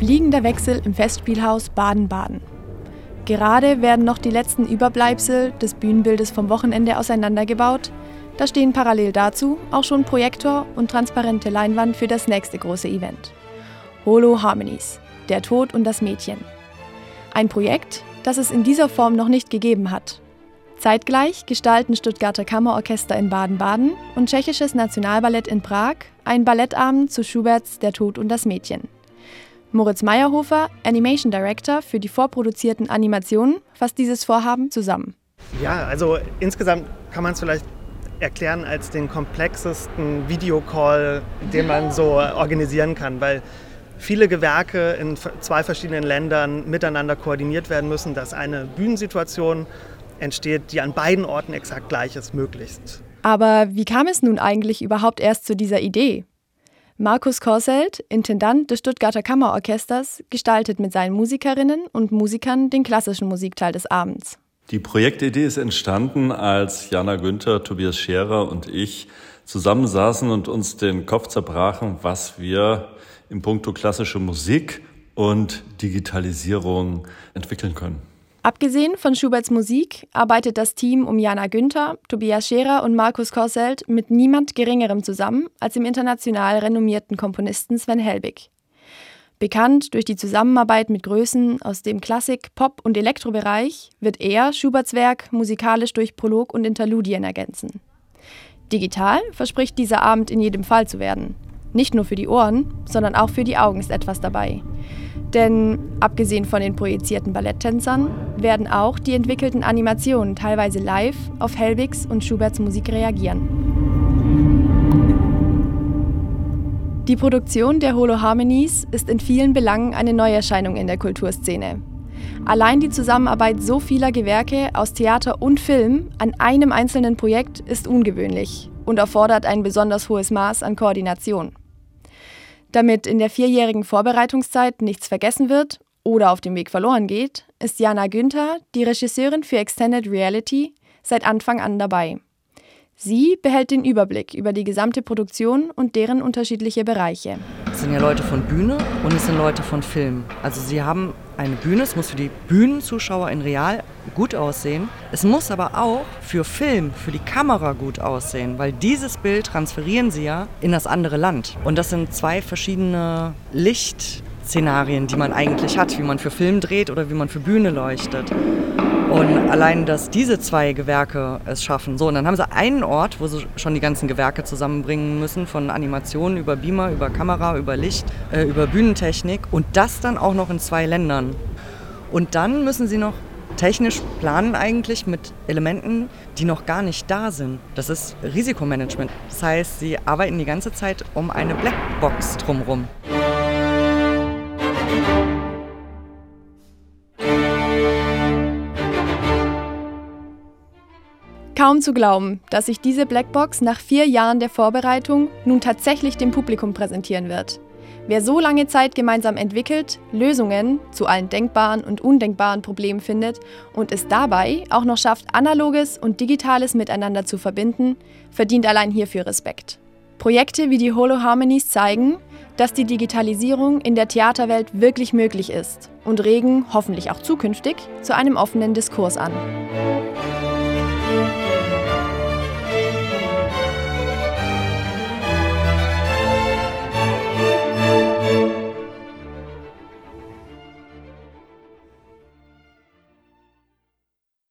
fliegender Wechsel im Festspielhaus Baden-Baden. Gerade werden noch die letzten Überbleibsel des Bühnenbildes vom Wochenende auseinandergebaut. Da stehen parallel dazu auch schon Projektor und transparente Leinwand für das nächste große Event. Holo Harmonies, der Tod und das Mädchen. Ein Projekt, das es in dieser Form noch nicht gegeben hat. Zeitgleich gestalten Stuttgarter Kammerorchester in Baden-Baden und Tschechisches Nationalballett in Prag einen Ballettabend zu Schuberts Der Tod und das Mädchen. Moritz Meyerhofer, Animation Director für die vorproduzierten Animationen, fasst dieses Vorhaben zusammen. Ja, also insgesamt kann man es vielleicht erklären als den komplexesten Videocall, den man so organisieren kann, weil viele Gewerke in zwei verschiedenen Ländern miteinander koordiniert werden müssen, dass eine Bühnensituation entsteht, die an beiden Orten exakt gleich ist, möglichst. Aber wie kam es nun eigentlich überhaupt erst zu dieser Idee? Markus Korselt, Intendant des Stuttgarter Kammerorchesters, gestaltet mit seinen Musikerinnen und Musikern den klassischen Musikteil des Abends. Die Projektidee ist entstanden, als Jana Günther, Tobias Scherer und ich zusammensaßen und uns den Kopf zerbrachen, was wir im Punkto klassische Musik und Digitalisierung entwickeln können. Abgesehen von Schuberts Musik arbeitet das Team um Jana Günther, Tobias Scherer und Markus Korselt mit niemand Geringerem zusammen als dem international renommierten Komponisten Sven Helbig. Bekannt durch die Zusammenarbeit mit Größen aus dem Klassik-, Pop- und Elektrobereich wird er Schuberts Werk musikalisch durch Prolog und Interludien ergänzen. Digital verspricht dieser Abend in jedem Fall zu werden. Nicht nur für die Ohren, sondern auch für die Augen ist etwas dabei. Denn abgesehen von den projizierten Balletttänzern werden auch die entwickelten Animationen teilweise live auf Helwigs und Schuberts Musik reagieren. Die Produktion der Holo Harmonies ist in vielen Belangen eine Neuerscheinung in der Kulturszene. Allein die Zusammenarbeit so vieler Gewerke aus Theater und Film an einem einzelnen Projekt ist ungewöhnlich und erfordert ein besonders hohes Maß an Koordination. Damit in der vierjährigen Vorbereitungszeit nichts vergessen wird oder auf dem Weg verloren geht, ist Jana Günther, die Regisseurin für Extended Reality, seit Anfang an dabei. Sie behält den Überblick über die gesamte Produktion und deren unterschiedliche Bereiche. Es sind ja Leute von Bühne und es sind Leute von Film. Also sie haben eine Bühne, es muss für die Bühnenzuschauer in real gut aussehen. Es muss aber auch für Film, für die Kamera gut aussehen, weil dieses Bild transferieren sie ja in das andere Land. Und das sind zwei verschiedene Lichtszenarien, die man eigentlich hat, wie man für Film dreht oder wie man für Bühne leuchtet. Und allein, dass diese zwei Gewerke es schaffen. So, und dann haben sie einen Ort, wo sie schon die ganzen Gewerke zusammenbringen müssen, von Animationen über Beamer, über Kamera, über Licht, äh, über Bühnentechnik und das dann auch noch in zwei Ländern. Und dann müssen sie noch technisch planen eigentlich mit Elementen, die noch gar nicht da sind. Das ist Risikomanagement. Das heißt, sie arbeiten die ganze Zeit um eine Blackbox drumherum. Kaum zu glauben, dass sich diese Blackbox nach vier Jahren der Vorbereitung nun tatsächlich dem Publikum präsentieren wird. Wer so lange Zeit gemeinsam entwickelt, Lösungen zu allen denkbaren und undenkbaren Problemen findet und es dabei auch noch schafft, analoges und digitales miteinander zu verbinden, verdient allein hierfür Respekt. Projekte wie die Holo Harmonies zeigen, dass die Digitalisierung in der Theaterwelt wirklich möglich ist und regen, hoffentlich auch zukünftig, zu einem offenen Diskurs an.